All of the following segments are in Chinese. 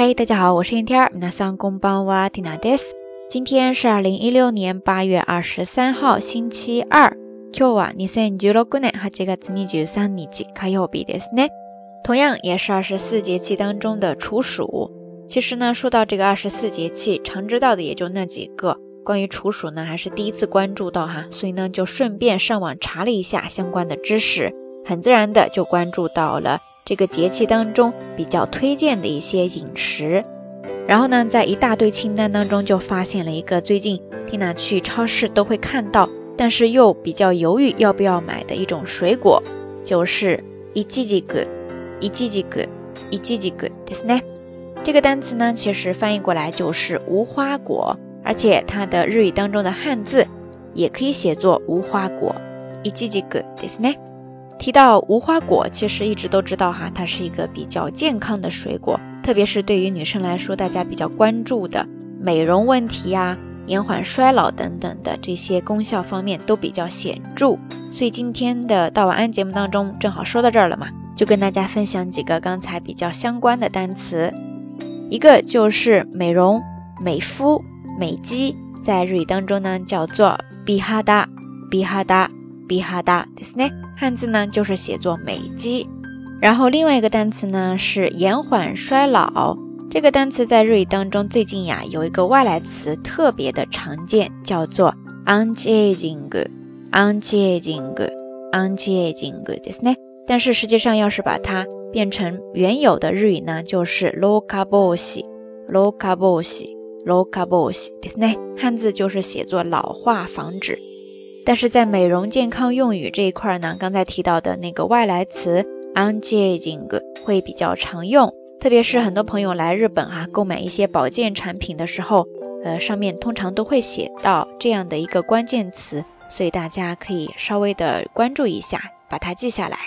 嘿，大家好，我是天天。皆さんこんばんは、ティナです。今天是二零一六年八月二十三号，星期二。今日は二千十六年八月二十三日火曜日ですね。同样也是二十四节气当中的处暑。其实呢，说到这个二十四节气，常知道的也就那几个。关于处暑呢，还是第一次关注到哈，所以呢，就顺便上网查了一下相关的知识，很自然的就关注到了。 这个节气当中比较推荐的一些饮食，然后呢，在一大堆清单当中就发现了一个最近缇娜去超市都会看到，但是又比较犹豫要不要买的一种水果，就是一季季果，一季季果，一季季果，对是呢？这个单词呢，其实翻译过来就是无花果，而且它的日语当中的汉字也可以写作无花果，一季季果，对是呢？提到无花果，其实一直都知道哈，它是一个比较健康的水果，特别是对于女生来说，大家比较关注的美容问题呀、延缓衰老等等的这些功效方面都比较显著。所以今天的道晚安节目当中，正好说到这儿了嘛，就跟大家分享几个刚才比较相关的单词，一个就是美容、美肤、美肌，在日语当中呢叫做比哈达、比哈达、比哈达，ですね。汉字呢就是写作美肌，然后另外一个单词呢是延缓衰老。这个单词在日语当中最近呀有一个外来词特别的常见，叫做 anti-aging，anti-aging，anti-aging，对不对？但是实际上要是把它变成原有的日语呢，就是 lokaboshi，lokaboshi，lokaboshi，对不对？汉字就是写作老化防止。但是在美容健康用语这一块呢，刚才提到的那个外来词 anti-aging 会比较常用，特别是很多朋友来日本啊购买一些保健产品的时候，呃，上面通常都会写到这样的一个关键词，所以大家可以稍微的关注一下，把它记下来。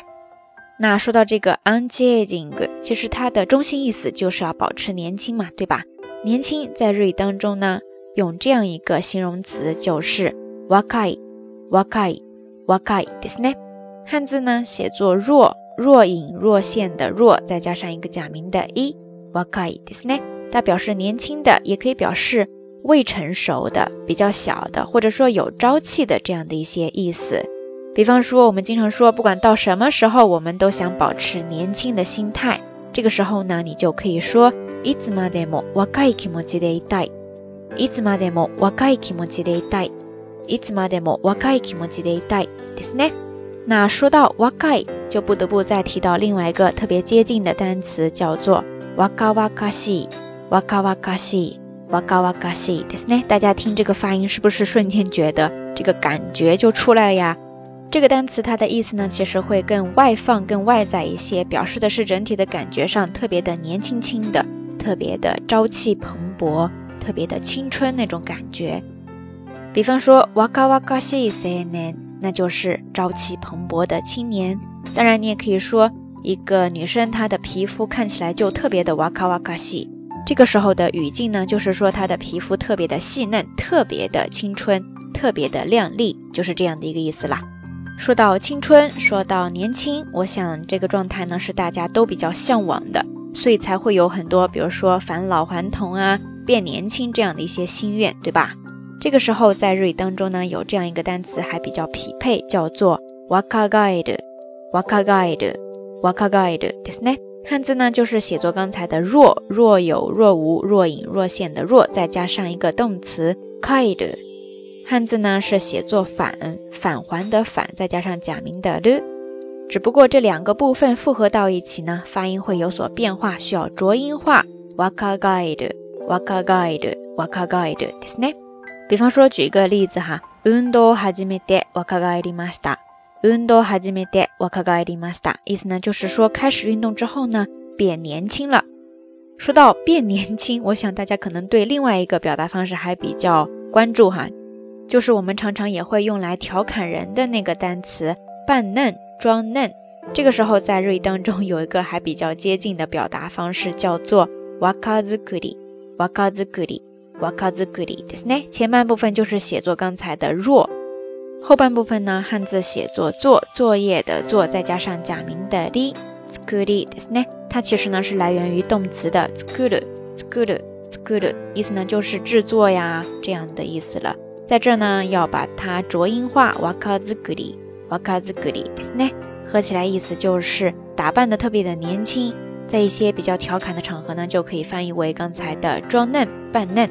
那说到这个 anti-aging，其实它的中心意思就是要保持年轻嘛，对吧？年轻在日语当中呢，用这样一个形容词就是若い。瓦卡伊，瓦卡伊，ですね。汉字呢写作若若隐若现的若，再加上一个假名的伊，瓦卡伊，ですね。它表示年轻的，也可以表示未成熟的、比较小的，或者说有朝气的这样的一些意思。比方说，我们经常说，不管到什么时候，我们都想保持年轻的心态。这个时候呢，你就可以说，いつまでも若い気持ちでいたい。いつまでも若い気持ちでいたい。 いつまでも若い気持ちでいたいですね。那说到若い，就不得不再提到另外一个特别接近的单词，叫做若若若しい、若若しい、若若しですね。大家听这个发音，是不是瞬间觉得这个感觉就出来了呀？这个单词它的意思呢，其实会更外放、更外在一些，表示的是整体的感觉上特别的年轻轻的、特别的朝气蓬勃、特别的青春那种感觉。比方说，哇卡哇卡西青年，那就是朝气蓬勃的青年。当然，你也可以说一个女生她的皮肤看起来就特别的哇卡哇卡西。这个时候的语境呢，就是说她的皮肤特别的细嫩，特别的青春，特别的靓丽，就是这样的一个意思啦。说到青春，说到年轻，我想这个状态呢是大家都比较向往的，所以才会有很多，比如说返老还童啊，变年轻这样的一些心愿，对吧？这个时候，在日语当中呢，有这样一个单词还比较匹配，叫做 wakagaide，wakagaide，wakagaide，ですね。汉字呢就是写作刚才的若若有若无若隐若现的若，再加上一个动词 kaide。汉字呢是写作返返还的返，再加上假名的的。只不过这两个部分复合到一起呢，发音会有所变化，需要浊音化 wakagaide，wakagaide，wakagaide，ですね。 比方说，举一个例子哈，運動始めて若返りました。運動始めて若返りました。意思呢，就是说开始运动之后呢，变年轻了。说到变年轻，我想大家可能对另外一个表达方式还比较关注哈，就是我们常常也会用来调侃人的那个单词“扮嫩”“装嫩”。这个时候在日语当中有一个还比较接近的表达方式，叫做“若作り”。若作り。 瓦卡兹格里ですね。前半部分就是写作刚才的若，后半部分呢汉字写作作作业的作，再加上假名的り，斯格里ですね。它其实呢是来源于动词的斯格鲁， 作る作る意思呢就是制作呀这样的意思了。在这呢要把它浊音化，若作り若作りですね，合起来意思就是打扮的特别的年轻。 在一些比较调侃的场合呢，就可以翻译为刚才的装嫩扮嫩。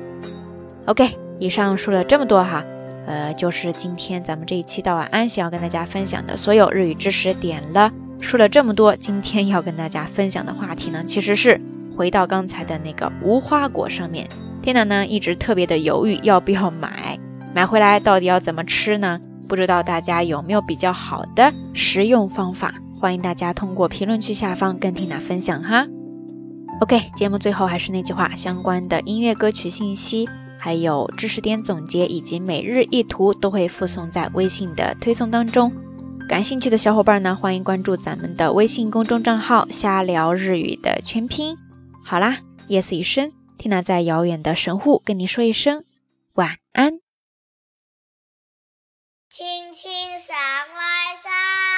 OK，以上说了这么多哈，呃，就是今天咱们这一期到晚安想要跟大家分享的所有日语知识点了。说了这么多，今天要跟大家分享的话题呢，其实是回到刚才的那个无花果上面。天哪呢，一直特别的犹豫要不要买，买回来到底要怎么吃呢？不知道大家有没有比较好的食用方法？欢迎大家通过评论区下方跟缇娜分享哈。OK，节目最后还是那句话，相关的音乐歌曲信息，还有知识点总结以及每日一图都会附送在微信的推送当中。感兴趣的小伙伴呢，欢迎关注咱们的微信公众账号“瞎聊日语”的全拼。好啦，夜色已深，缇娜在遥远的神户跟你说一声晚安。轻轻山外山。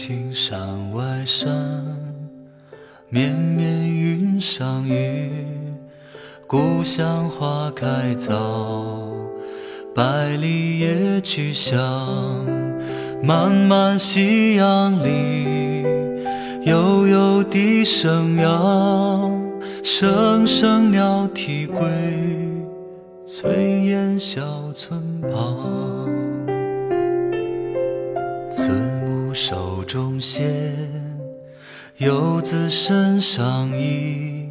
青山外山绵绵云上雨，故乡花开早，百里野菊香。漫漫夕阳里，悠悠笛声扬，声声鸟啼归，炊烟小村旁。慈母手中线。游子身上衣，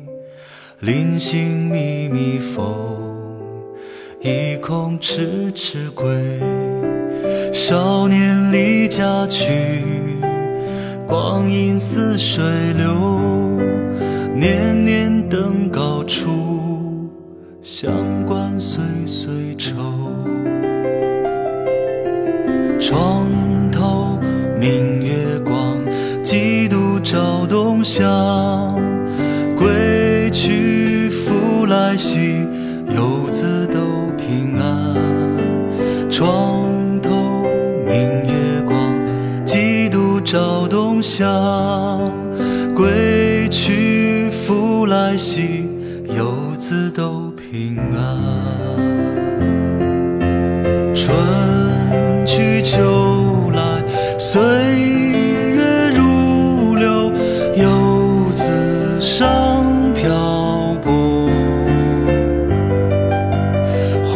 临行密密缝，意恐迟迟归。少年离家去，光阴似水流。年年登高处，乡关岁岁愁。窗乡，归去复来兮，游子都平安。床头明月光，几度照东乡，归去复来兮，游子都平安。春去秋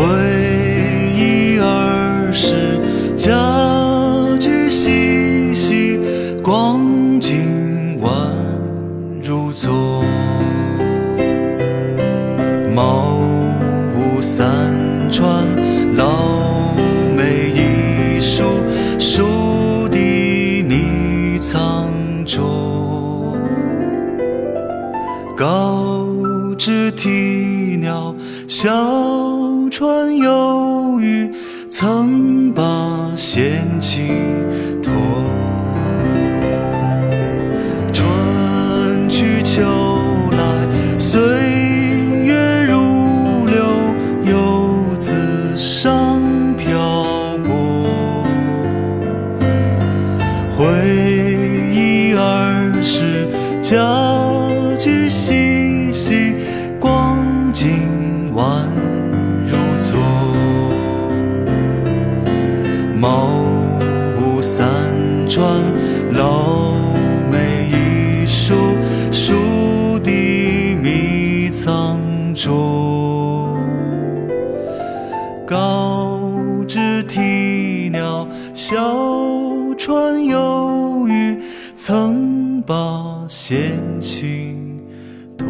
回忆儿时家具细细，光景宛如昨。茅屋三川，老梅一树，树底泥苍拙。高枝啼鸟，小。船游鱼，曾把闲情托。春去秋来，岁老梅一树，树底迷藏竹。高枝啼鸟，小船游鱼，曾把闲情托。